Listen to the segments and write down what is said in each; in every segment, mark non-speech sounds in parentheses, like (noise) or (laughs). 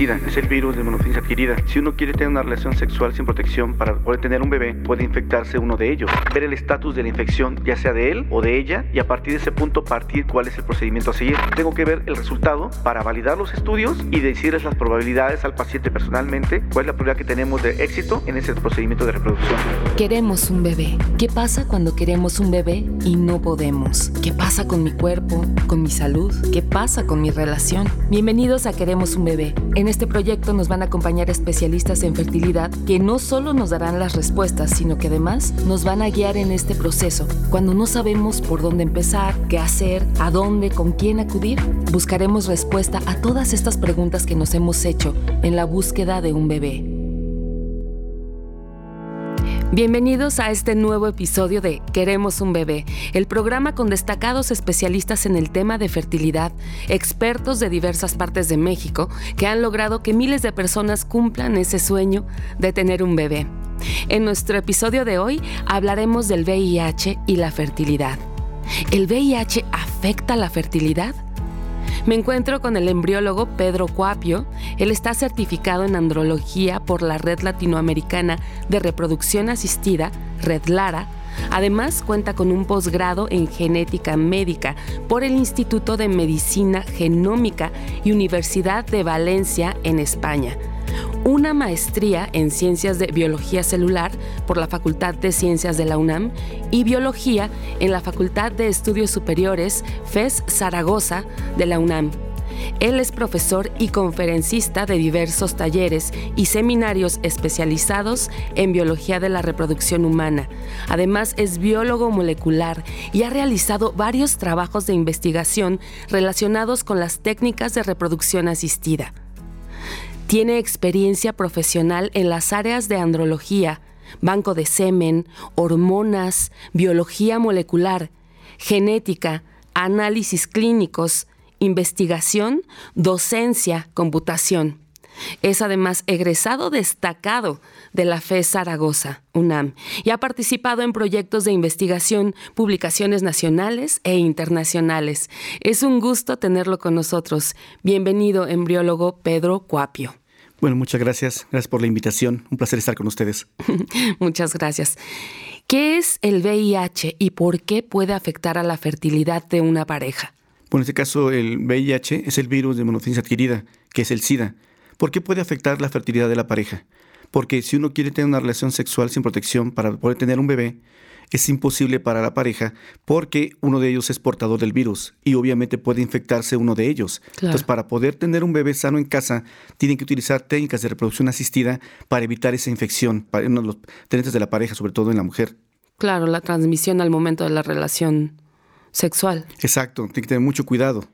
Es el virus de monofilins adquirida. Si uno quiere tener una relación sexual sin protección para poder tener un bebé, puede infectarse uno de ellos. Ver el estatus de la infección, ya sea de él o de ella, y a partir de ese punto partir cuál es el procedimiento a seguir. Tengo que ver el resultado para validar los estudios y decirles las probabilidades al paciente personalmente, cuál es la probabilidad que tenemos de éxito en ese procedimiento de reproducción. Queremos un bebé. ¿Qué pasa cuando queremos un bebé y no podemos? ¿Qué pasa con mi cuerpo, con mi salud? ¿Qué pasa con mi relación? Bienvenidos a Queremos un bebé. Este proyecto nos van a acompañar especialistas en fertilidad que no solo nos darán las respuestas, sino que además nos van a guiar en este proceso. Cuando no sabemos por dónde empezar, qué hacer, a dónde, con quién acudir, buscaremos respuesta a todas estas preguntas que nos hemos hecho en la búsqueda de un bebé. Bienvenidos a este nuevo episodio de Queremos un bebé, el programa con destacados especialistas en el tema de fertilidad, expertos de diversas partes de México que han logrado que miles de personas cumplan ese sueño de tener un bebé. En nuestro episodio de hoy hablaremos del VIH y la fertilidad. ¿El VIH afecta la fertilidad? Me encuentro con el embriólogo Pedro Cuapio. Él está certificado en andrología por la Red Latinoamericana de Reproducción Asistida, Red Lara. Además, cuenta con un posgrado en genética médica por el Instituto de Medicina Genómica y Universidad de Valencia en España una maestría en Ciencias de Biología Celular por la Facultad de Ciencias de la UNAM y Biología en la Facultad de Estudios Superiores FES Zaragoza de la UNAM. Él es profesor y conferencista de diversos talleres y seminarios especializados en biología de la reproducción humana. Además es biólogo molecular y ha realizado varios trabajos de investigación relacionados con las técnicas de reproducción asistida. Tiene experiencia profesional en las áreas de andrología, banco de semen, hormonas, biología molecular, genética, análisis clínicos, investigación, docencia, computación. Es además egresado destacado de la FE Zaragoza, UNAM, y ha participado en proyectos de investigación, publicaciones nacionales e internacionales. Es un gusto tenerlo con nosotros. Bienvenido, embriólogo Pedro Cuapio. Bueno, muchas gracias. Gracias por la invitación. Un placer estar con ustedes. (laughs) muchas gracias. ¿Qué es el VIH y por qué puede afectar a la fertilidad de una pareja? Bueno, en este caso el VIH es el virus de monofilins adquirida, que es el SIDA. ¿Por qué puede afectar la fertilidad de la pareja? Porque si uno quiere tener una relación sexual sin protección para poder tener un bebé, es imposible para la pareja porque uno de ellos es portador del virus y obviamente puede infectarse uno de ellos. Entonces, para poder tener un bebé sano en casa, tienen que utilizar técnicas de reproducción asistida para evitar esa infección, para los tenentes de la pareja, sobre todo en la mujer. Claro, la transmisión al momento de la relación sexual. Exacto, tiene que tener mucho cuidado.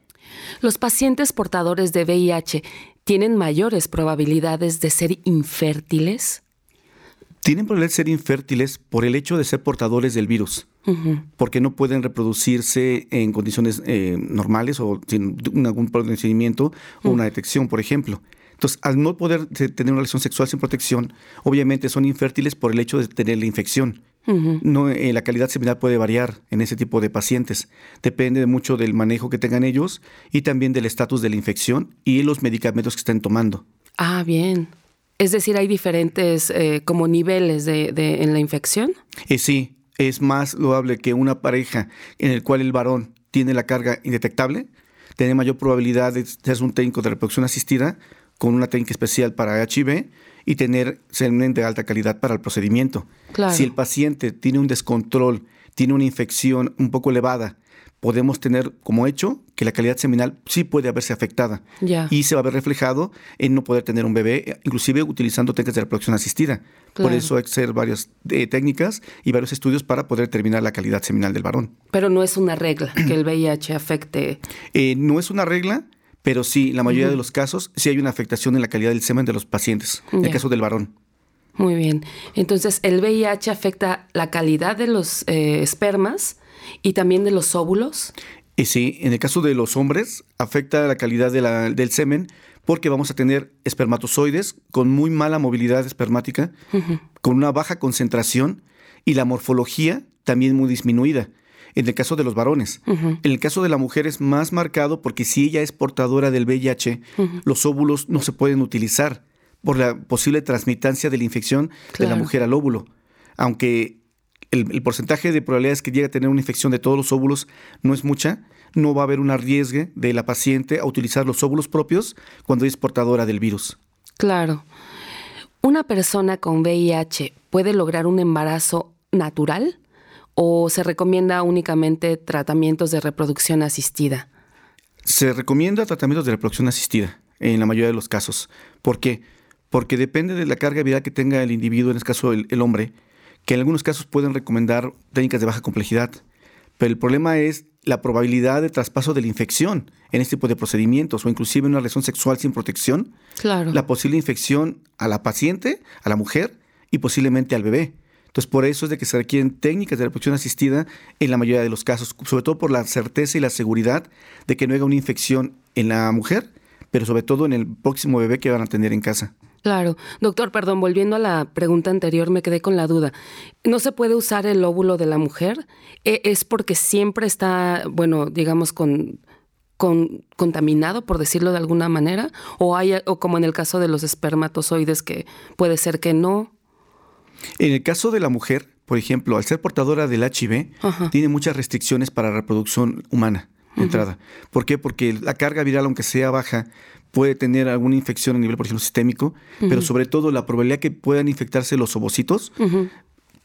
Los pacientes portadores de VIH tienen mayores probabilidades de ser infértiles tienen probabilidad de ser infértiles por el hecho de ser portadores del virus, porque no pueden reproducirse en condiciones eh, normales o sin algún procedimiento o una detección, por ejemplo. Entonces, al no poder tener una relación sexual sin protección, obviamente son infértiles por el hecho de tener la infección. No, eh, la calidad seminal puede variar en ese tipo de pacientes. Depende mucho del manejo que tengan ellos y también del estatus de la infección y los medicamentos que estén tomando. Ah, bien. Es decir, hay diferentes eh, como niveles de, en la infección. Eh, sí, es más loable que una pareja en el cual el varón tiene la carga indetectable, tiene mayor probabilidad de ser un técnico de reproducción asistida con una técnica especial para HIV y tener semen de alta calidad para el procedimiento. Si el paciente tiene un descontrol, tiene una infección un poco elevada podemos tener como hecho que la calidad seminal sí puede haberse afectada y se va a ver reflejado en no poder tener un bebé, inclusive utilizando técnicas de reproducción asistida. Por eso hay que hacer varias eh, técnicas y varios estudios para poder determinar la calidad seminal del varón. Pero no es una regla que el VIH afecte. Eh, no es una regla, pero sí, la mayoría de los casos sí hay una afectación en la calidad del semen de los pacientes, en el caso del varón. Muy bien. Entonces, el VIH afecta la calidad de los eh, espermas y también de los óvulos. Y sí, en el caso de los hombres, afecta la calidad del semen porque vamos a tener espermatozoides con muy mala movilidad espermática, con una baja concentración y la morfología también muy disminuida. En el caso de los varones. En el caso de la mujer es más marcado porque si ella es portadora del VIH, los óvulos no se pueden utilizar por la posible transmitancia de la infección de la mujer al óvulo. Aunque el, porcentaje de probabilidades que llegue a tener una infección de todos los óvulos no es mucha, no va a haber un arriesgue de la paciente a utilizar los óvulos propios cuando es portadora del virus. Claro. ¿Una persona con VIH puede lograr un embarazo natural o se recomienda únicamente tratamientos de reproducción asistida? Se recomienda tratamientos de reproducción asistida en la mayoría de los casos. ¿Por qué? Porque depende de la carga viral que tenga el individuo, en este caso el, el hombre, que en algunos casos pueden recomendar técnicas de baja complejidad. Pero el problema es la probabilidad de traspaso de la infección en este tipo de procedimientos o inclusive una relación sexual sin protección. Claro. La posible infección a la paciente, a la mujer y posiblemente al bebé. Entonces, por eso es de que se requieren técnicas de reproducción asistida en la mayoría de los casos, sobre todo por la certeza y la seguridad de que no haya una infección en la mujer, pero sobre todo en el próximo bebé que van a tener en casa. Claro. Doctor, perdón, volviendo a la pregunta anterior, me quedé con la duda. ¿No se puede usar el óvulo de la mujer? ¿E, ¿Es porque siempre está, bueno, digamos, con, con, contaminado, por decirlo de alguna manera? ¿O, hay, o como en el caso de los espermatozoides, que puede ser que no? En el caso de la mujer, por ejemplo, al ser portadora del HIV, tiene muchas restricciones para reproducción humana entrada. ¿Por qué? Porque la carga viral, aunque sea baja, puede tener alguna infección a nivel, por ejemplo, sistémico, pero sobre todo la probabilidad que puedan infectarse los ovocitos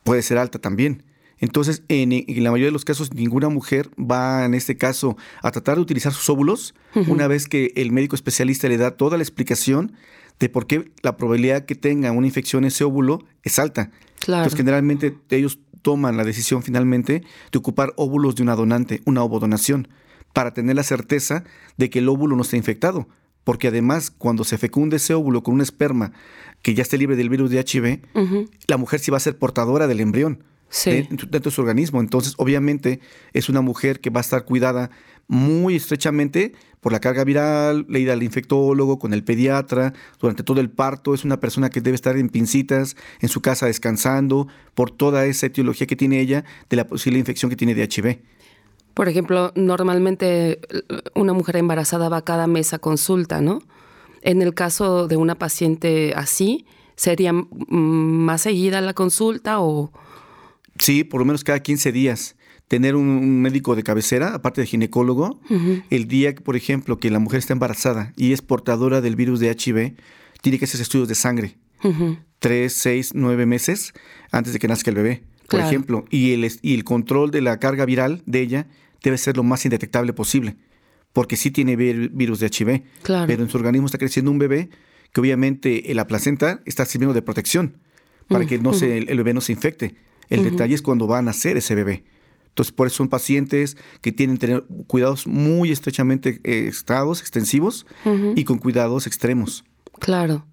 puede ser alta también. Entonces, en, la mayoría de los casos, ninguna mujer va, en este caso, a tratar de utilizar sus óvulos una vez que el médico especialista le da toda la explicación de por qué la probabilidad que tenga una infección ese óvulo es alta. Claro. Entonces, generalmente ellos toman la decisión finalmente de ocupar óvulos de una donante, una ovodonación para tener la certeza de que el óvulo no está infectado. Porque además, cuando se fecunde ese óvulo con un esperma que ya esté libre del virus de HIV, la mujer sí va a ser portadora del embrión dentro, de su organismo. Entonces, obviamente, es una mujer que va a estar cuidada muy estrechamente por la carga viral, leída al infectólogo, con el pediatra, durante todo el parto. Es una persona que debe estar en pincitas, en su casa descansando, por toda esa etiología que tiene ella de la posible infección que tiene de HIV. Por ejemplo, normalmente una mujer embarazada va cada mes a consulta, ¿no? En el caso de una paciente así, ¿sería más seguida la consulta o...? Sí, por lo menos cada 15 días. Tener un, médico de cabecera, aparte de ginecólogo, el día, por ejemplo, que la mujer está embarazada y es portadora del virus de HIV, tiene que hacer estudios de sangre. Tres, seis, nueve meses antes de que nazca el bebé, por ejemplo. Y el, y el control de la carga viral de ella debe ser lo más indetectable posible, porque sí tiene virus de HIV, pero en su organismo está creciendo un bebé que obviamente en la placenta está sirviendo de protección para que no se, el, bebé no se infecte. El detalle es cuando va a nacer ese bebé. Entonces, por eso son pacientes que tienen que tener cuidados muy estrechamente eh, estados, extensivos y con cuidados extremos. Claro.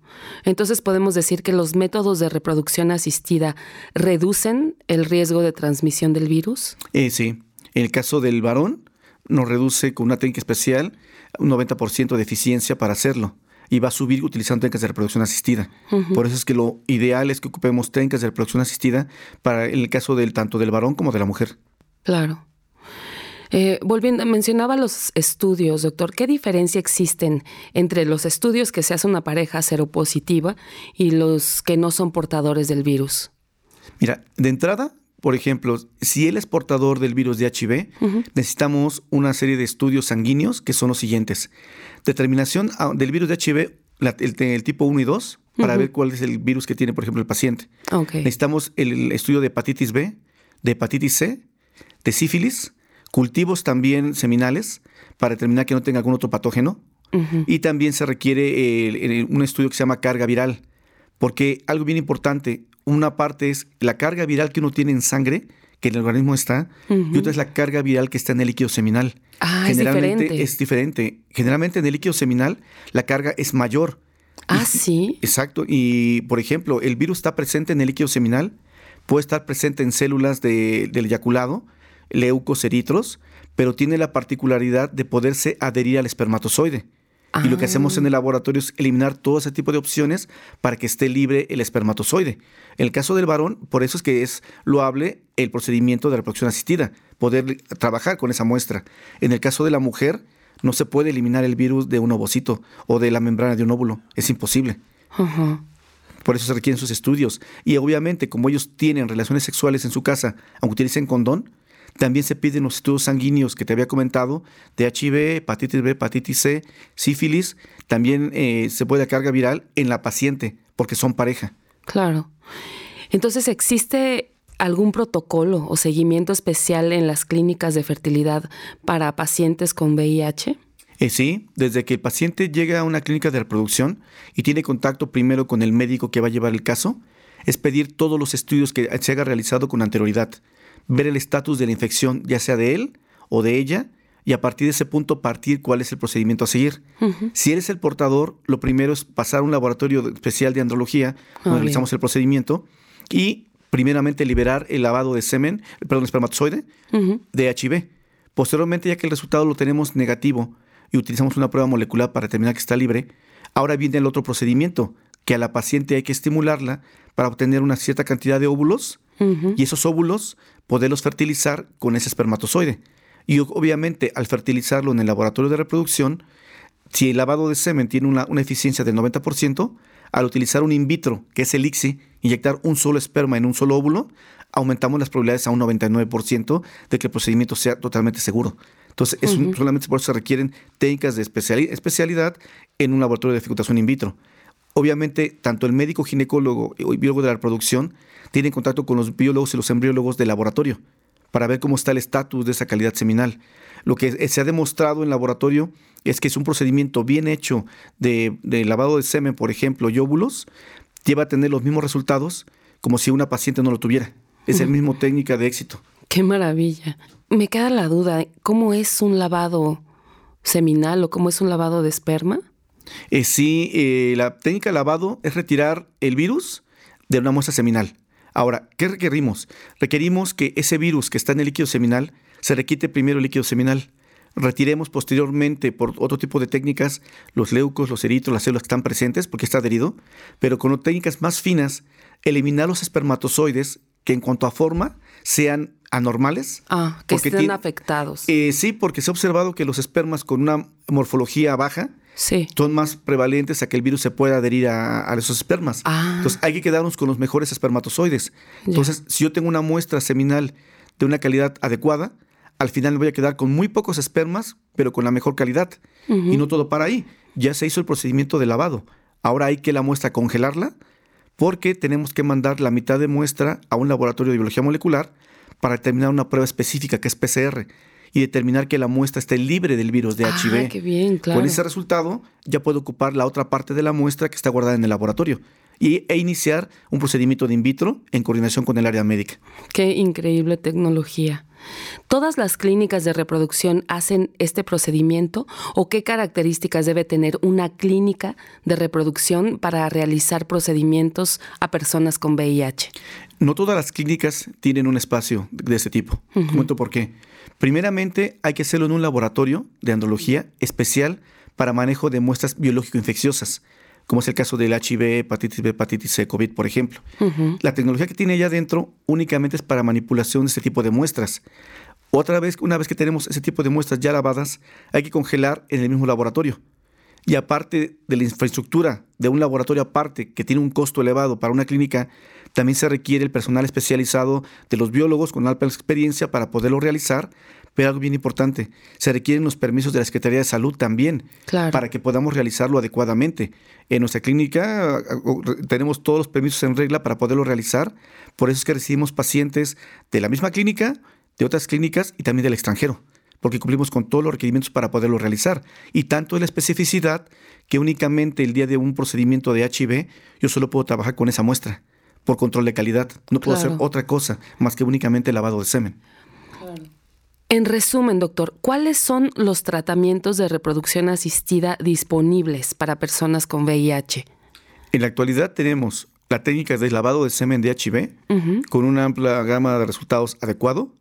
Entonces podemos decir que los métodos de reproducción asistida reducen el riesgo de transmisión del virus. Eh, sí, en el caso del varón, nos reduce con una técnica especial un 90% de eficiencia para hacerlo y va a subir utilizando técnicas de reproducción asistida. Por eso es que lo ideal es que ocupemos técnicas de reproducción asistida para el caso del tanto del varón como de la mujer. Claro. Eh, volviendo, mencionaba los estudios, doctor. ¿Qué diferencia existen entre los estudios que se hace una pareja seropositiva y los que no son portadores del virus? Mira, de entrada, por ejemplo, si él es portador del virus de HIV, necesitamos una serie de estudios sanguíneos que son los siguientes. Determinación ah, del virus de HIV, el, tipo 1 y 2, para ver cuál es el virus que tiene, por ejemplo, el paciente. Necesitamos el, estudio de hepatitis B, de hepatitis C, de sífilis, cultivos también seminales, para determinar que no tenga algún otro patógeno. Y también se requiere un estudio que se llama carga viral, porque algo bien importante, una parte es la carga viral que uno tiene en sangre, que en el organismo está, y otra es la carga viral que está en el líquido seminal. Ah, Generalmente es diferente. es diferente. Generalmente en el líquido seminal la carga es mayor. Ah, sí. Exacto. Y, por ejemplo, el virus está presente en el líquido seminal, puede estar presente en células del eyaculado, leucoceritros, pero tiene la particularidad de poderse adherir al espermatozoide. Y lo que hacemos en el ah. laboratorio es eliminar todo ese tipo de opciones para que esté libre el espermatozoide. En el caso del varón, por eso es que es loable el procedimiento de reproducción asistida, poder trabajar con esa muestra. En el caso de la mujer, no se puede eliminar el virus de un ovocito o de la membrana de un óvulo. Es imposible. Por eso se requieren sus estudios. Y obviamente, como ellos tienen relaciones sexuales en su casa, aunque utilicen condón, también se piden los estudios sanguíneos que te había comentado, de HIV, hepatitis B, hepatitis C, sífilis. También eh, se puede carga viral en la paciente, porque son pareja. Claro. Entonces, ¿existe algún protocolo o seguimiento especial en las clínicas de fertilidad para pacientes con VIH? Eh, sí, desde que el paciente llega a una clínica de reproducción y tiene contacto primero con el médico que va a llevar el caso, es pedir todos los estudios que se haya realizado con anterioridad, ver el estatus de la infección, ya sea de él o de ella, y a partir de ese punto partir cuál es el procedimiento a seguir. Si él es el portador, lo primero es pasar a un laboratorio especial de andrología, donde realizamos el procedimiento, y primeramente liberar el lavado de semen, perdón, espermatozoide, de HIV. Posteriormente, ya que el resultado lo tenemos negativo y utilizamos una prueba molecular para determinar que está libre, ahora viene el otro procedimiento, que a la paciente hay que estimularla para obtener una cierta cantidad de óvulos y esos óvulos poderlos fertilizar con ese espermatozoide. Y obviamente al fertilizarlo en el laboratorio de reproducción, si el lavado de semen tiene una, una eficiencia del 90%, al utilizar un in vitro, que es el ICSI, inyectar un solo esperma en un solo óvulo, aumentamos las probabilidades a un 99% de que el procedimiento sea totalmente seguro. Entonces, es solamente por eso se requieren técnicas de especialidad en un laboratorio de fecundación in vitro. Obviamente, tanto el médico ginecólogo y biólogo de la reproducción tienen contacto con los biólogos y los embriólogos del laboratorio para ver cómo está el estatus de esa calidad seminal. Lo que se ha demostrado en laboratorio es que es un procedimiento bien hecho de, lavado de semen, por ejemplo, y óvulos, lleva a tener los mismos resultados como si una paciente no lo tuviera. Es el mismo técnica de éxito. Qué maravilla. Me queda la duda, ¿cómo es un lavado seminal o cómo es un lavado de esperma? Eh, sí, eh, la técnica de lavado es retirar el virus de una muestra seminal. Ahora, ¿qué requerimos? Requerimos que ese virus que está en el líquido seminal se requite primero el líquido seminal. Retiremos posteriormente por otro tipo de técnicas los leucos, los eritos, las células que están presentes porque está adherido, pero con técnicas más finas, eliminar los espermatozoides que en cuanto a forma sean anormales. Ah, que estén afectados. Eh, sí, porque se ha observado que los espermas con una morfología baja son más prevalentes a que el virus se pueda adherir a, esos espermas. Ah. Entonces hay que quedarnos con los mejores espermatozoides. Entonces, si yo tengo una muestra seminal de una calidad adecuada, al final me voy a quedar con muy pocos espermas, pero con la mejor calidad. Y no todo para ahí. Ya se hizo el procedimiento de lavado. Ahora hay que la muestra congelarla porque tenemos que mandar la mitad de muestra a un laboratorio de biología molecular para determinar una prueba específica que es PCR y determinar que la muestra esté libre del virus de HIV. Ah, qué bien, claro. Con ese resultado ya puedo ocupar la otra parte de la muestra que está guardada en el laboratorio y, e iniciar un procedimiento de in vitro en coordinación con el área médica. Qué increíble tecnología. ¿Todas las clínicas de reproducción hacen este procedimiento o qué características debe tener una clínica de reproducción para realizar procedimientos a personas con VIH? No todas las clínicas tienen un espacio de ese tipo. Uh por qué. Primeramente, hay que hacerlo en un laboratorio de andrología especial para manejo de muestras biológico-infecciosas, como es el caso del HIV, hepatitis B, hepatitis C, COVID, por ejemplo. La tecnología que tiene allá adentro únicamente es para manipulación de este tipo de muestras. Otra vez, una vez que tenemos ese tipo de muestras ya lavadas, hay que congelar en el mismo laboratorio. Y aparte de la infraestructura de un laboratorio aparte que tiene un costo elevado para una clínica, también se requiere el personal especializado de los biólogos con alta experiencia para poderlo realizar. Pero algo bien importante, se requieren los permisos de la Secretaría de Salud también para que podamos realizarlo adecuadamente. En nuestra clínica tenemos todos los permisos en regla para poderlo realizar. Por eso es que recibimos pacientes de la misma clínica, de otras clínicas y también del extranjero porque cumplimos con todos los requerimientos para poderlo realizar. Y tanto es la especificidad que únicamente el día de un procedimiento de HIV yo solo puedo trabajar con esa muestra por control de calidad. No puedo hacer otra cosa más que únicamente lavado de semen. En resumen, doctor, ¿cuáles son los tratamientos de reproducción asistida disponibles para personas con VIH? En la actualidad tenemos la técnica de lavado de semen de HIV con una amplia gama de resultados adecuado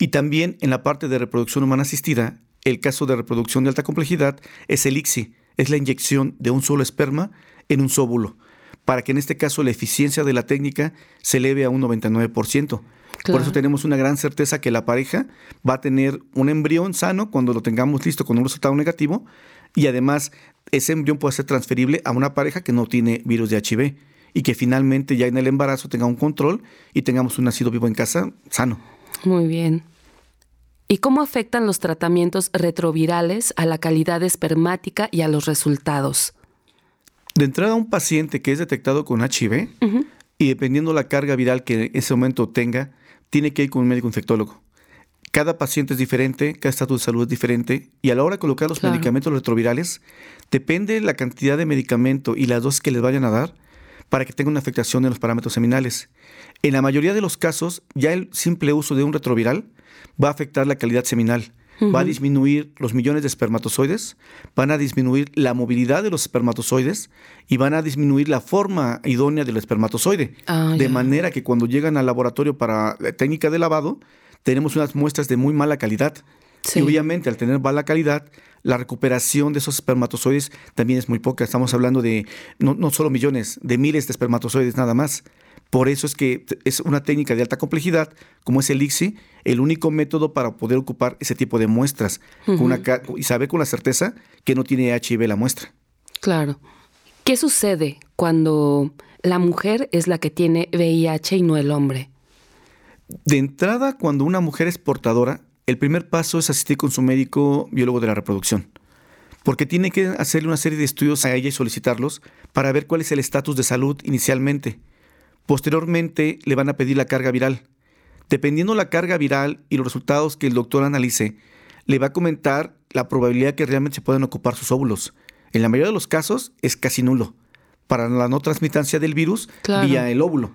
y también en la parte de reproducción humana asistida, el caso de reproducción de alta complejidad es el ICSI, es la inyección de un solo esperma en un óvulo para que en este caso la eficiencia de la técnica se eleve a un 99%. Por eso tenemos una gran certeza que la pareja va a tener un embrión sano cuando lo tengamos listo con un resultado negativo y además ese embrión puede ser transferible a una pareja que no tiene virus de HIV y que finalmente ya en el embarazo tenga un control y tengamos un nacido vivo en casa sano. Muy bien. ¿Y cómo afectan los tratamientos retrovirales a la calidad espermática y a los resultados? De entrada, un paciente que es detectado con HIV, y dependiendo la carga viral que en ese momento tenga, tiene que ir con un médico infectólogo. Cada paciente es diferente, cada estatus de salud es diferente, y a la hora de colocar los medicamentos retrovirales, depende la cantidad de medicamento y las dosis que les vayan a dar para que tenga una afectación en los parámetros seminales. En la mayoría de los casos, ya el simple uso de un retroviral va a afectar la calidad seminal va a disminuir los millones de espermatozoides, van a disminuir la movilidad de los espermatozoides y van a disminuir la forma idónea del espermatozoide. Ah, de manera que cuando llegan al laboratorio para la técnica de lavado, tenemos unas muestras de muy mala calidad. Y obviamente al tener mala calidad, la recuperación de esos espermatozoides también es muy poca. Estamos hablando de no, no solo millones, de miles de espermatozoides nada más. Por eso es que es una técnica de alta complejidad, como es el ICSI, el único método para poder ocupar ese tipo de muestras y saber con la certeza que no tiene HIV la muestra. Claro. ¿Qué sucede cuando la mujer es la que tiene VIH y no el hombre? De entrada, cuando una mujer es portadora, el primer paso es asistir con su médico biólogo de la reproducción, porque tiene que hacerle una serie de estudios a ella y solicitarlos para ver cuál es el estatus de salud inicialmente Posteriormente le van a pedir la carga viral. Dependiendo la carga viral y los resultados que el doctor analice, le va a comentar la probabilidad que realmente se puedan ocupar sus óvulos. En la mayoría de los casos es casi nulo para la no transmitancia del virus vía el óvulo.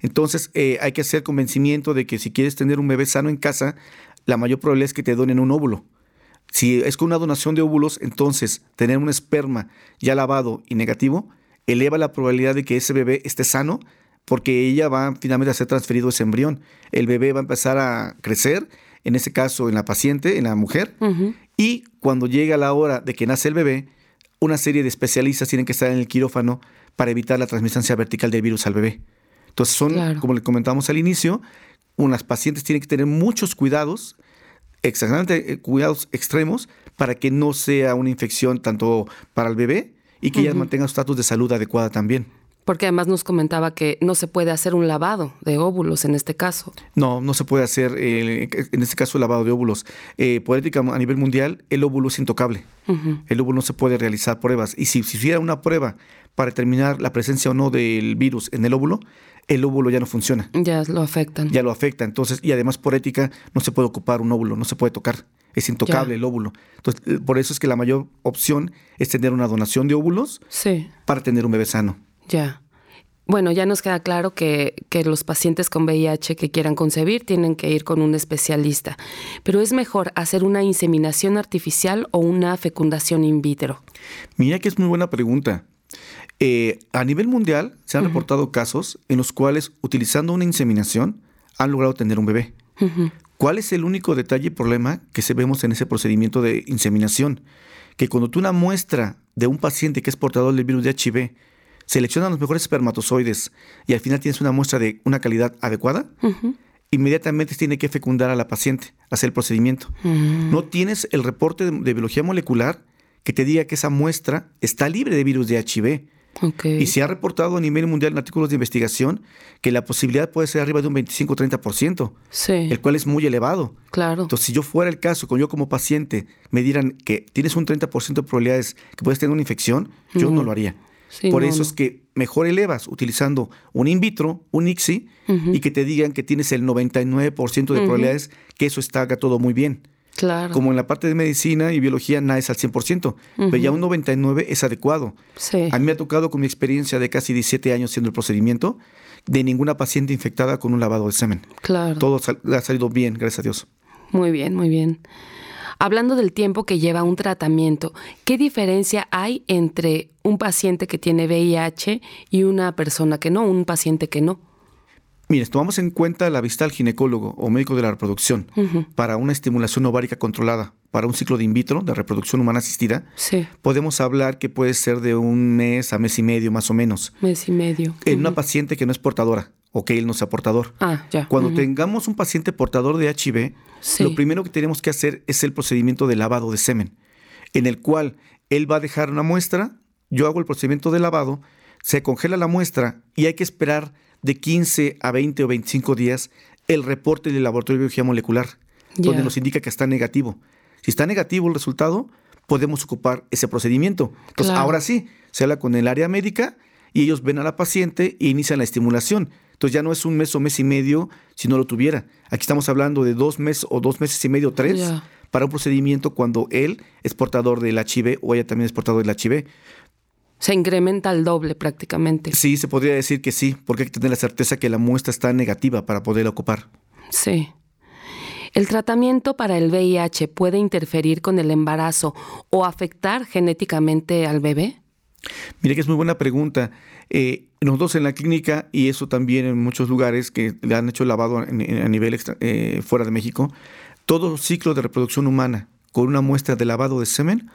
Entonces eh, hay que hacer convencimiento de que si quieres tener un bebé sano en casa, la mayor probabilidad es que te donen un óvulo. Si es con una donación de óvulos, entonces tener un esperma ya lavado y negativo eleva la probabilidad de que ese bebé esté sano porque ella va finalmente a ser transferido ese embrión. El bebé va a empezar a crecer, en ese caso en la paciente, en la mujer, y cuando llega la hora de que nace el bebé, una serie de especialistas tienen que estar en el quirófano para evitar la transmisión vertical del virus al bebé. Entonces son, como le comentamos al inicio, unas pacientes tienen que tener muchos cuidados, exactamente eh, cuidados extremos, para que no sea una infección tanto para el bebé y que ella mantenga su estatus de salud adecuada también. Porque además nos comentaba que no se puede hacer un lavado de óvulos en este caso. No, no se puede hacer, eh, en este caso, el lavado de óvulos. Eh, por ética a nivel mundial, el óvulo es intocable. El óvulo no se puede realizar pruebas. Y si, si hiciera una prueba para determinar la presencia o no del virus en el óvulo, el óvulo ya no funciona. Ya lo afectan. Ya lo afecta. Entonces, y además por ética no se puede ocupar un óvulo, no se puede tocar. Es intocable el óvulo. Entonces, eh, por eso es que la mayor opción es tener una donación de óvulos para tener un bebé sano. Ya. Bueno, ya nos queda claro que, que, los pacientes con VIH que quieran concebir tienen que ir con un especialista, pero es mejor hacer una inseminación artificial o una fecundación in vitro. Mira que es muy buena pregunta. Eh, a nivel mundial se han reportado casos en los cuales utilizando una inseminación han logrado tener un bebé. ¿Cuál es el único detalle y problema que se vemos en ese procedimiento de inseminación? Que cuando tú una muestra de un paciente que es portador del virus de HIV seleccionan los mejores espermatozoides y al final tienes una muestra de una calidad adecuada, inmediatamente tiene que fecundar a la paciente, hacer el procedimiento. Mm. No tienes el reporte de, biología molecular que te diga que esa muestra está libre de virus de HIV. Y se ha reportado a nivel mundial en artículos de investigación que la posibilidad puede ser arriba de un 25-30%, sí. el cual es muy elevado. Claro. Entonces, si yo fuera el caso, con yo como paciente me dieran que tienes un 30% de probabilidades que puedes tener una infección, yo no lo haría. Por eso es que mejor elevas utilizando un in vitro, un ICSI, y que te digan que tienes el 99% de probabilidades que eso está todo muy bien. Claro. Como en la parte de medicina y biología nada es al 100%, pero ya un 99% es adecuado. A mí me ha tocado con mi experiencia de casi 17 años haciendo el procedimiento, de ninguna paciente infectada con un lavado de semen. Claro. Todo ha salido bien, gracias a Dios. Muy bien, muy bien. Hablando del tiempo que lleva un tratamiento, ¿qué diferencia hay entre un paciente que tiene VIH y una persona que no, un paciente que no? Mire, tomamos en cuenta la vista al ginecólogo o médico de la reproducción para una estimulación ovárica controlada, para un ciclo de in vitro, de reproducción humana asistida. Sí. Podemos hablar que puede ser de un mes a mes y medio más o menos. Mes y medio. En una paciente que no es portadora o que él no sea portador. Ah, ya. Cuando tengamos un paciente portador de HIV, lo primero que tenemos que hacer es el procedimiento de lavado de semen, en el cual él va a dejar una muestra, yo hago el procedimiento de lavado, se congela la muestra y hay que esperar de 15 a 20 o 25 días el reporte del laboratorio de biología molecular, donde nos indica que está negativo. Si está negativo el resultado, podemos ocupar ese procedimiento. Entonces, ahora sí, se habla con el área médica y ellos ven a la paciente e inician la estimulación. Entonces ya no es un mes o mes y medio si no lo tuviera. Aquí estamos hablando de dos meses o dos meses y medio, tres, para un procedimiento cuando él es portador del HIV o ella también es portador del HIV. Se incrementa al doble prácticamente. Sí, se podría decir que sí, porque hay que tener la certeza que la muestra está negativa para poderla ocupar. Sí. ¿El tratamiento para el VIH puede interferir con el embarazo o afectar genéticamente al bebé? Mire que es muy buena pregunta. Eh, nosotros en la clínica, y eso también en muchos lugares que le han hecho lavado a, nivel eh, fuera de México, todo ciclo de reproducción humana con una muestra de lavado de semen,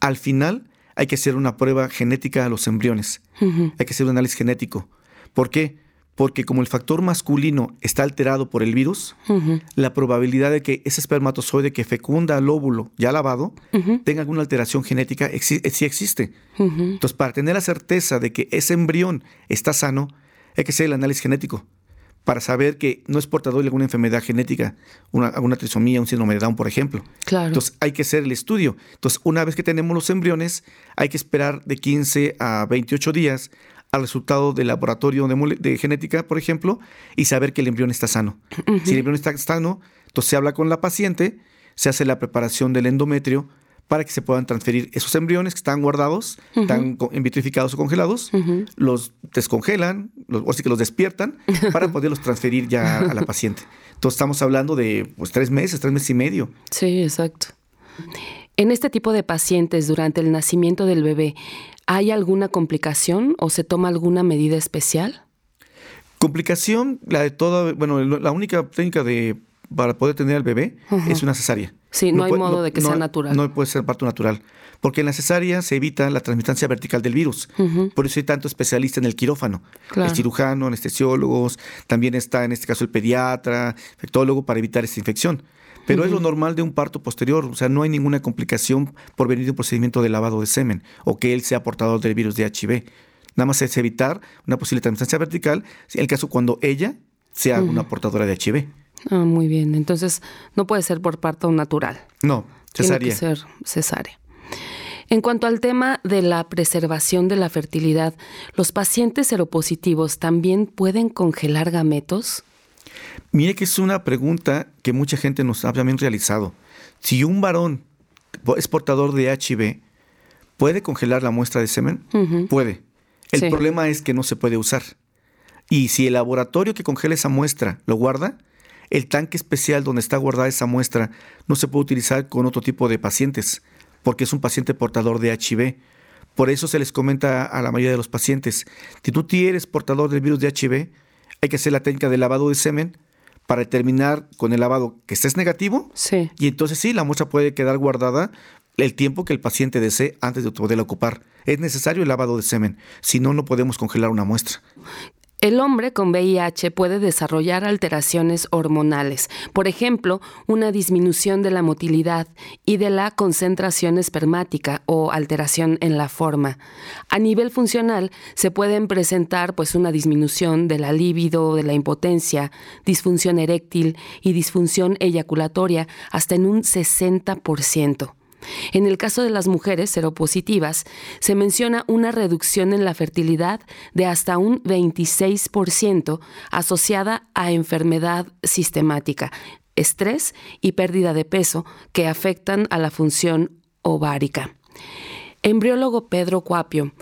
al final hay que hacer una prueba genética a los embriones. Hay que hacer un análisis genético. ¿Por qué? Porque como el factor masculino está alterado por el virus, la probabilidad de que ese espermatozoide que fecunda al óvulo ya lavado tenga alguna alteración genética sí existe. Entonces, para tener la certeza de que ese embrión está sano, hay que hacer el análisis genético para saber que no es portador de alguna enfermedad genética, una, alguna trisomía, un síndrome de Down, por ejemplo. Claro. Entonces hay que hacer el estudio. Entonces, una vez que tenemos los embriones, hay que esperar de 15 a 28 días al resultado del laboratorio de, genética, por ejemplo, y saber que el embrión está sano. Si el embrión está sano, entonces se habla con la paciente, se hace la preparación del endometrio para que se puedan transferir esos embriones que están guardados, están vitrificados o congelados, los descongelan, los, o sí que los despiertan para (laughs) poderlos transferir ya a la paciente. Entonces estamos hablando de pues, tres meses, tres meses y medio. Sí, exacto. En este tipo de pacientes, durante el nacimiento del bebé, ¿hay alguna complicación o se toma alguna medida especial? Complicación, la de toda, bueno, la única técnica de para poder tener al bebé es una cesárea. Sí, no, hay modo de que sea natural. No puede ser parto natural. Porque en la cesárea se evita la transmitancia vertical del virus. Por eso hay tanto especialista en el quirófano. El cirujano, anestesiólogos, también está en este caso el pediatra, infectólogo para evitar esta infección. Pero es lo normal de un parto posterior, o sea, no hay ninguna complicación por venir de un procedimiento de lavado de semen o que él sea portador del virus de HIV. Nada más es evitar una posible transmitancia vertical, en el caso cuando ella sea una portadora de HIV. Ah, muy bien. Entonces, no puede ser por parto natural. No, cesárea. Tiene que ser cesárea. En cuanto al tema de la preservación de la fertilidad, ¿los pacientes seropositivos también pueden congelar gametos? Mire que es una pregunta que mucha gente nos ha también realizado. Si un varón es portador de HIV, ¿puede congelar la muestra de semen? Puede. El problema es que no se puede usar. Y si el laboratorio que congela esa muestra lo guarda, el tanque especial donde está guardada esa muestra no se puede utilizar con otro tipo de pacientes, porque es un paciente portador de HIV. Por eso se les comenta a la mayoría de los pacientes, si tú eres portador del virus de HIV, hay que hacer la técnica de lavado de semen para determinar con el lavado que estés negativo. Sí. Y entonces sí, la muestra puede quedar guardada el tiempo que el paciente desee antes de poderla ocupar. Es necesario el lavado de semen, si no, no podemos congelar una muestra. El hombre con VIH puede desarrollar alteraciones hormonales, por ejemplo, una disminución de la motilidad y de la concentración espermática o alteración en la forma. A nivel funcional se pueden presentar pues una disminución de la libido, de la impotencia, disfunción eréctil y disfunción eyaculatoria hasta en un 60%. En el caso de las mujeres seropositivas, se menciona una reducción en la fertilidad de hasta un 26% asociada a enfermedad sistemática, estrés y pérdida de peso que afectan a la función ovárica. Embriólogo Pedro Cuapio,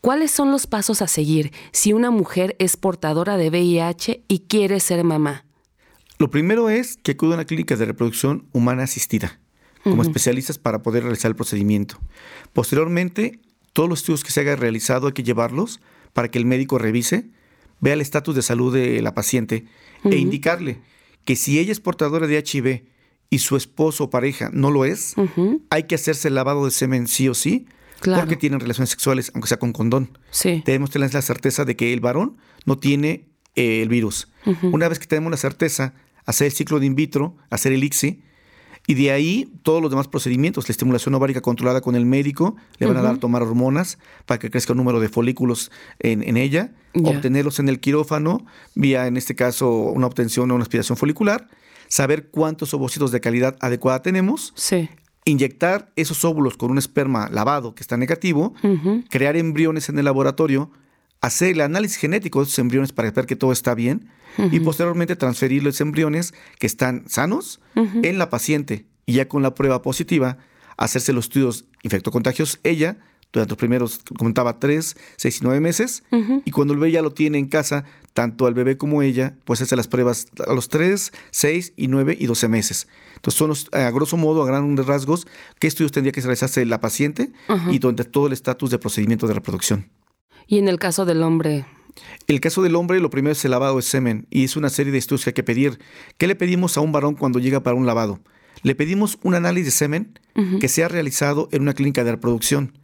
¿cuáles son los pasos a seguir si una mujer es portadora de VIH y quiere ser mamá? Lo primero es que acude a una clínica de reproducción humana asistida como especialistas para poder realizar el procedimiento. Posteriormente, todos los estudios que se haya realizado hay que llevarlos para que el médico revise, vea el estatus de salud de la paciente e indicarle que si ella es portadora de HIV y su esposo o pareja no lo es, hay que hacerse el lavado de semen sí o sí, porque tienen relaciones sexuales, aunque sea con condón. Sí. Debemos tener la certeza de que el varón no tiene eh, el virus. Una vez que tenemos la certeza, hacer el ciclo de in vitro, hacer el ICSI, y de ahí todos los demás procedimientos, la estimulación ovárica controlada con el médico, le van a dar tomar hormonas para que crezca el número de folículos en, ella, obtenerlos en el quirófano, vía en este caso una obtención o una aspiración folicular, saber cuántos ovocitos de calidad adecuada tenemos, inyectar esos óvulos con un esperma lavado que está negativo, crear embriones en el laboratorio, hacer el análisis genético de esos embriones para ver que todo está bien y posteriormente transferir los embriones que están sanos en la paciente y ya con la prueba positiva hacerse los estudios infectocontagios ella durante los primeros, comentaba, tres, seis y nueve meses. Y cuando el bebé ya lo tiene en casa, tanto al bebé como ella, pues hace las pruebas a los tres, seis y nueve y doce meses. Entonces son los, a grosso modo, a grandes rasgos, qué estudios tendría que realizarse la paciente y donde todo el estatus de procedimiento de reproducción. Y en el caso del hombre, el caso del hombre, lo primero es el lavado de semen y es una serie de estudios que hay que pedir. ¿Qué le pedimos a un varón cuando llega para un lavado? Le pedimos un análisis de semen que sea realizado en una clínica de reproducción,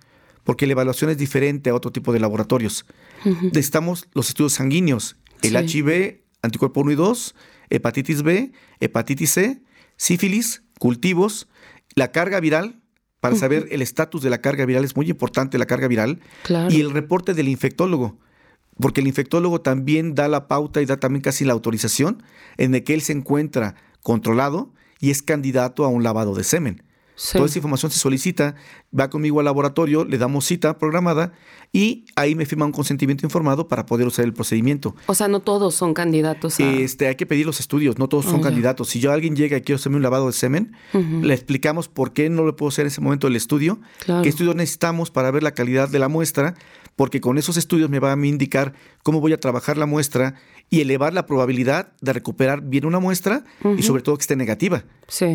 porque la evaluación es diferente a otro tipo de laboratorios. Necesitamos los estudios sanguíneos, el HIV, anticuerpo 1 y 2, hepatitis B, hepatitis C, sífilis, cultivos, la carga viral, para saber el estatus de la carga viral, es muy importante la carga viral, y el reporte del infectólogo porque el infectólogo también da la pauta y da también casi la autorización en el que él se encuentra controlado y es candidato a un lavado de semen. Toda esa información se solicita, va conmigo al laboratorio, le damos cita programada y ahí me firma un consentimiento informado para poder usar el procedimiento. O sea, no todos son candidatos a... Este, hay que pedir los estudios, no todos son candidatos. Si yo alguien llega y quiero hacerme un lavado de semen, le explicamos por qué no le puedo hacer en ese momento el estudio, qué estudios necesitamos para ver la calidad de la muestra, porque con esos estudios me va a indicar cómo voy a trabajar la muestra y elevar la probabilidad de recuperar bien una muestra y sobre todo que esté negativa.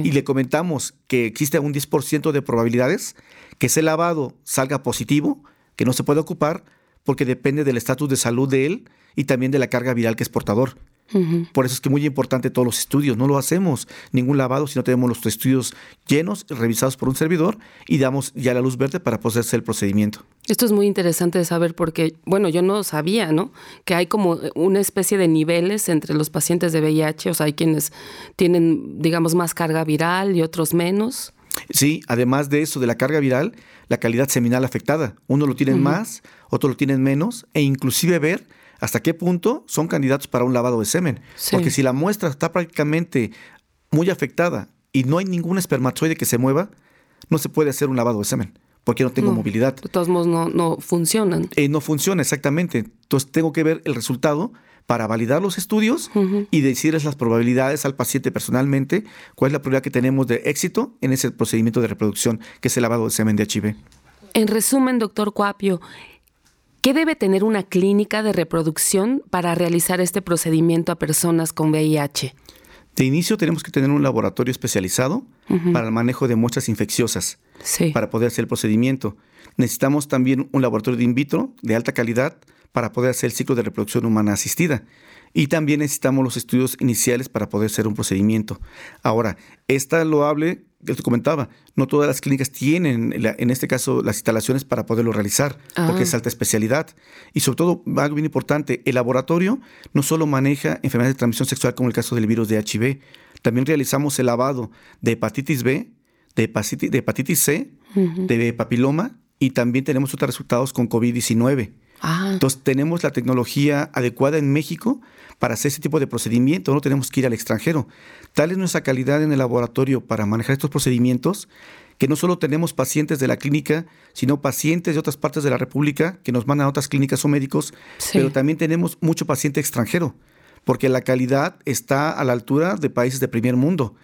Y le comentamos que existe un 10% de probabilidades que ese lavado salga positivo, que no se puede ocupar, porque depende del estatus de salud de él y también de la carga viral que es portador. Por eso es que muy importante todos los estudios. No lo hacemos ningún lavado si no tenemos los estudios llenos, revisados por un servidor y damos ya la luz verde para poder hacer el procedimiento. Esto es muy interesante de saber porque, bueno, yo no sabía, ¿no? Que hay como una especie de niveles entre los pacientes de VIH. O sea, hay quienes tienen, digamos, más carga viral y otros menos. Sí, además de eso, de la carga viral, la calidad seminal afectada. Uno lo tienen más, otro lo tienen menos, e inclusive ver hasta qué punto son candidatos para un lavado de semen. Porque si la muestra está prácticamente muy afectada y no hay ningún espermatozoide que se mueva, no se puede hacer un lavado de semen porque no tengo movilidad. De todos modos, no, no funcionan. Eh, no funciona, exactamente. Entonces tengo que ver el resultado para validar los estudios y decirles las probabilidades al paciente personalmente, cuál es la probabilidad que tenemos de éxito en ese procedimiento de reproducción, que es el lavado de semen de HIV. En resumen, doctor Cuapio, ¿Qué debe tener una clínica de reproducción para realizar este procedimiento a personas con VIH? De inicio tenemos que tener un laboratorio especializado para el manejo de muestras infecciosas, para poder hacer el procedimiento. Necesitamos también un laboratorio de in vitro de alta calidad para poder hacer el ciclo de reproducción humana asistida. Y también necesitamos los estudios iniciales para poder hacer un procedimiento. Ahora, esta loable que te comentaba, no todas las clínicas tienen, en este caso, las instalaciones para poderlo realizar, porque es ah. alta especialidad. Y sobre todo, algo bien importante, el laboratorio no solo maneja enfermedades de transmisión sexual como el caso del virus de HIV, también realizamos el lavado de hepatitis B, de hepatitis, de hepatitis C, de papiloma y también tenemos otros resultados con COVID-19. Ah. Entonces tenemos la tecnología adecuada en México para hacer ese tipo de procedimiento, no tenemos que ir al extranjero. Tal es nuestra calidad en el laboratorio para manejar estos procedimientos que no solo tenemos pacientes de la clínica, sino pacientes de otras partes de la República que nos mandan a otras clínicas o médicos, pero también tenemos mucho paciente extranjero, porque la calidad está a la altura de países de primer mundo.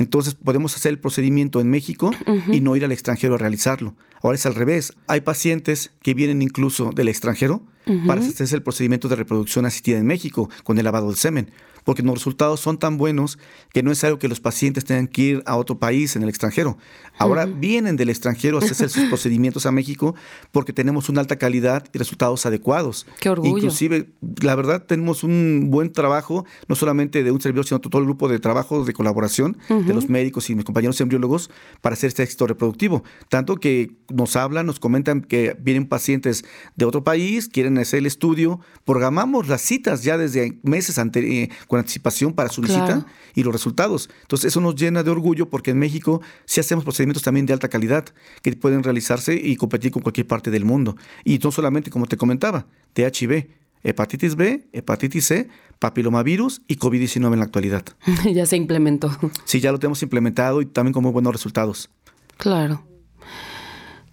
Entonces podemos hacer el procedimiento en México y no ir al extranjero a realizarlo. Ahora es al revés. Hay pacientes que vienen incluso del extranjero para hacerse el procedimiento de reproducción asistida en México con el lavado del semen. Porque los resultados son tan buenos que no es algo que los pacientes tengan que ir a otro país en el extranjero. Ahora vienen del extranjero a hacer sus procedimientos a México porque tenemos una alta calidad y resultados adecuados. Qué orgullo. Inclusive, la verdad, tenemos un buen trabajo, no solamente de un servidor, sino todo el grupo de trabajo de colaboración de los médicos y mis compañeros embriólogos para hacer este éxito reproductivo. Tanto que nos hablan, nos comentan que vienen pacientes de otro país, quieren hacer el estudio, programamos las citas ya desde meses ante, eh, con anticipación para su visita y los resultados. Entonces, eso nos llena de orgullo porque en México sí hacemos procedimientos también de alta calidad que pueden realizarse y competir con cualquier parte del mundo. Y no solamente, como te comentaba, THB, hepatitis B, hepatitis C, papilomavirus y COVID-19 en la actualidad. (laughs) ya se implementó. Sí, ya lo tenemos implementado y también con muy buenos resultados. Claro.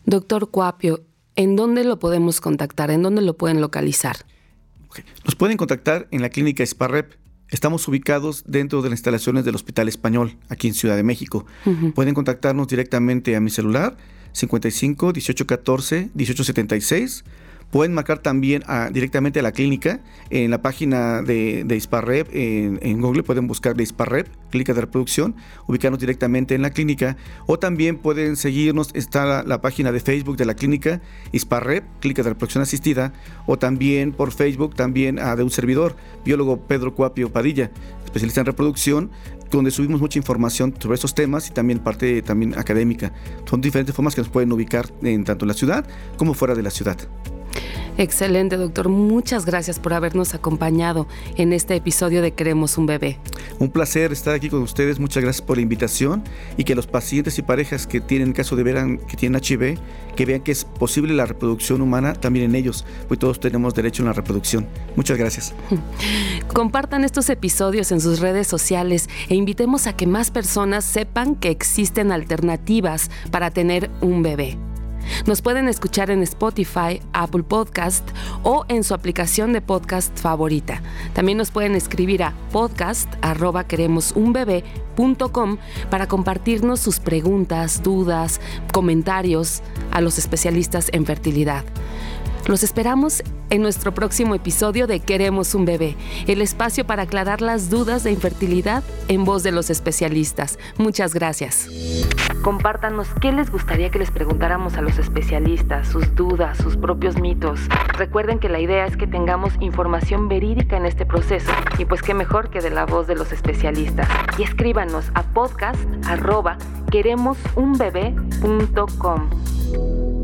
Doctor Cuapio, ¿en dónde lo podemos contactar? ¿En dónde lo pueden localizar? Nos pueden contactar en la clínica Sparrep. Estamos ubicados dentro de las instalaciones del Hospital Español, aquí en Ciudad de México. Pueden contactarnos directamente a mi celular 55 18 14 18 76 Pueden marcar también directamente a la clínica en la página de, de Isparrep, en, Google pueden buscar de Isparrep, clínica de reproducción, ubicarnos directamente en la clínica o también pueden seguirnos, está la, página de Facebook de la clínica Isparrep, clínica de reproducción asistida o también por Facebook también de un servidor, biólogo Pedro Cuapio Padilla, especialista en reproducción, donde subimos mucha información sobre estos temas y también parte también académica. Son diferentes formas que nos pueden ubicar en tanto en la ciudad como fuera de la ciudad. Excelente, doctor. Muchas gracias por habernos acompañado en este episodio de Queremos un bebé. Un placer estar aquí con ustedes. Muchas gracias por la invitación y que los pacientes y parejas que tienen caso de ver que tienen HIV, que vean que es posible la reproducción humana también en ellos, pues todos tenemos derecho a la reproducción. Muchas gracias. (laughs) Compartan estos episodios en sus redes sociales e invitemos a que más personas sepan que existen alternativas para tener un bebé. Nos pueden escuchar en Spotify, Apple Podcast o en su aplicación de podcast favorita. También nos pueden escribir a podcast@queremosunbebe.com para compartirnos sus preguntas, dudas, comentarios a los especialistas en fertilidad. Los esperamos en nuestro próximo episodio de Queremos un bebé, el espacio para aclarar las dudas de infertilidad en voz de los especialistas. Muchas gracias. Compártanos qué les gustaría que les preguntáramos a los especialistas, sus dudas, sus propios mitos. Recuerden que la idea es que tengamos información verídica en este proceso y pues qué mejor que de la voz de los especialistas. Y escríbanos a podcast queremosunbebé.com.